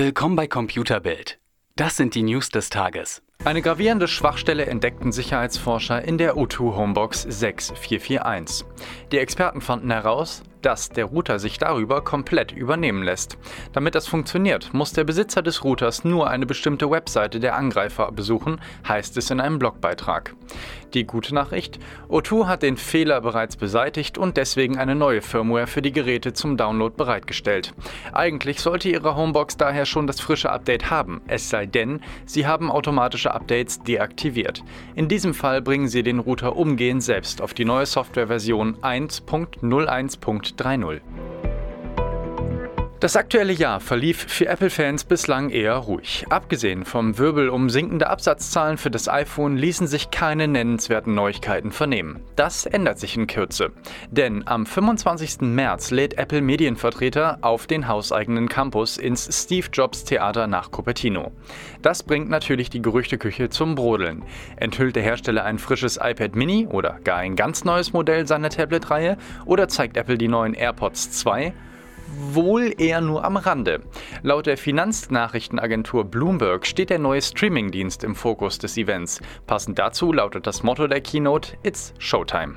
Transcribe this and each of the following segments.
Willkommen bei Computerbild. Das sind die News des Tages. Eine gravierende Schwachstelle entdeckten Sicherheitsforscher in der O2 Homebox 6441. Die Experten fanden heraus, dass der Router sich darüber komplett übernehmen lässt. Damit das funktioniert, muss der Besitzer des Routers nur eine bestimmte Webseite der Angreifer besuchen, heißt es in einem Blogbeitrag. Die gute Nachricht, O2 hat den Fehler bereits beseitigt und deswegen eine neue Firmware für die Geräte zum Download bereitgestellt. Eigentlich sollte Ihre Homebox daher schon das frische Update haben, es sei denn, Sie haben automatische Updates deaktiviert. In diesem Fall bringen Sie den Router umgehend selbst auf die neue Softwareversion 1.01. 3.0. Das aktuelle Jahr verlief für Apple-Fans bislang eher ruhig. Abgesehen vom Wirbel um sinkende Absatzzahlen für das iPhone ließen sich keine nennenswerten Neuigkeiten vernehmen. Das ändert sich in Kürze. Denn am 25. März lädt Apple Medienvertreter auf den hauseigenen Campus ins Steve Jobs Theater nach Cupertino. Das bringt natürlich die Gerüchteküche zum Brodeln. Enthüllt der Hersteller ein frisches iPad Mini oder gar ein ganz neues Modell seiner Tablet-Reihe oder zeigt Apple die neuen AirPods 2? Wohl eher nur am Rande. Laut der Finanznachrichtenagentur Bloomberg steht der neue Streamingdienst im Fokus des Events. Passend dazu lautet das Motto der Keynote It's Showtime.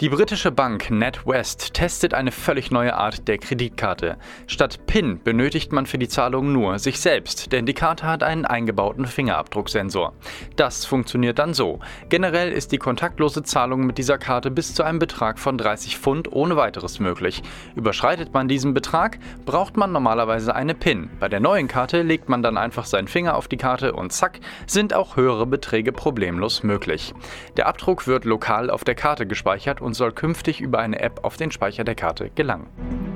Die britische Bank NatWest testet eine völlig neue Art der Kreditkarte. Statt PIN benötigt man für die Zahlung nur sich selbst, denn die Karte hat einen eingebauten Fingerabdrucksensor. Das funktioniert dann so. Generell ist die kontaktlose Zahlung mit dieser Karte bis zu einem Betrag von 30 Pfund ohne weiteres möglich. Überschreitet man diesen Betrag, braucht man normalerweise eine PIN. Bei der neuen Karte legt man dann einfach seinen Finger auf die Karte und zack, sind auch höhere Beträge problemlos möglich. Der Abdruck wird lokal auf der Karte gespeichert soll künftig über eine App auf den Speicher der Karte gelangen.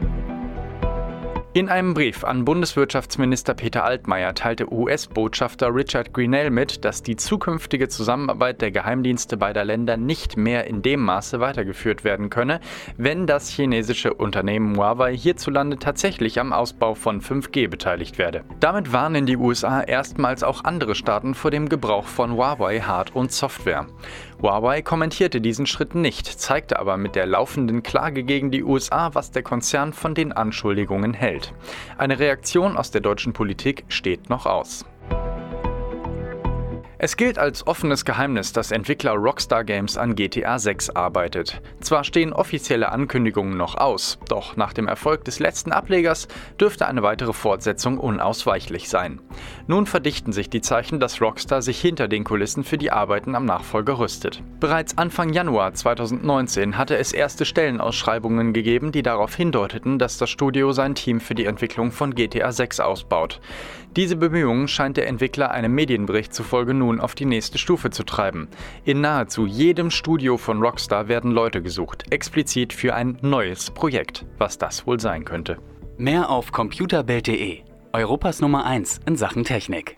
In einem Brief an Bundeswirtschaftsminister Peter Altmaier teilte US-Botschafter Richard Greenell mit, dass die zukünftige Zusammenarbeit der Geheimdienste beider Länder nicht mehr in dem Maße weitergeführt werden könne, wenn das chinesische Unternehmen Huawei hierzulande tatsächlich am Ausbau von 5G beteiligt werde. Damit warnen die USA erstmals auch andere Staaten vor dem Gebrauch von Huawei Hard- und Software. Huawei kommentierte diesen Schritt nicht, zeigte aber mit der laufenden Klage gegen die USA, was der Konzern von den Anschuldigungen hält. Eine Reaktion aus der deutschen Politik steht noch aus. Es gilt als offenes Geheimnis, dass Entwickler Rockstar Games an GTA 6 arbeitet. Zwar stehen offizielle Ankündigungen noch aus, doch nach dem Erfolg des letzten Ablegers dürfte eine weitere Fortsetzung unausweichlich sein. Nun verdichten sich die Zeichen, dass Rockstar sich hinter den Kulissen für die Arbeiten am Nachfolger rüstet. Bereits Anfang Januar 2019 hatte es erste Stellenausschreibungen gegeben, die darauf hindeuteten, dass das Studio sein Team für die Entwicklung von GTA 6 ausbaut. Diese Bemühungen scheint der Entwickler einem Medienbericht zufolge nun auf die nächste Stufe zu treiben. In nahezu jedem Studio von Rockstar werden Leute gesucht, explizit für ein neues Projekt. Was das wohl sein könnte. Mehr auf computerbild.de, Europas Nummer 1 in Sachen Technik.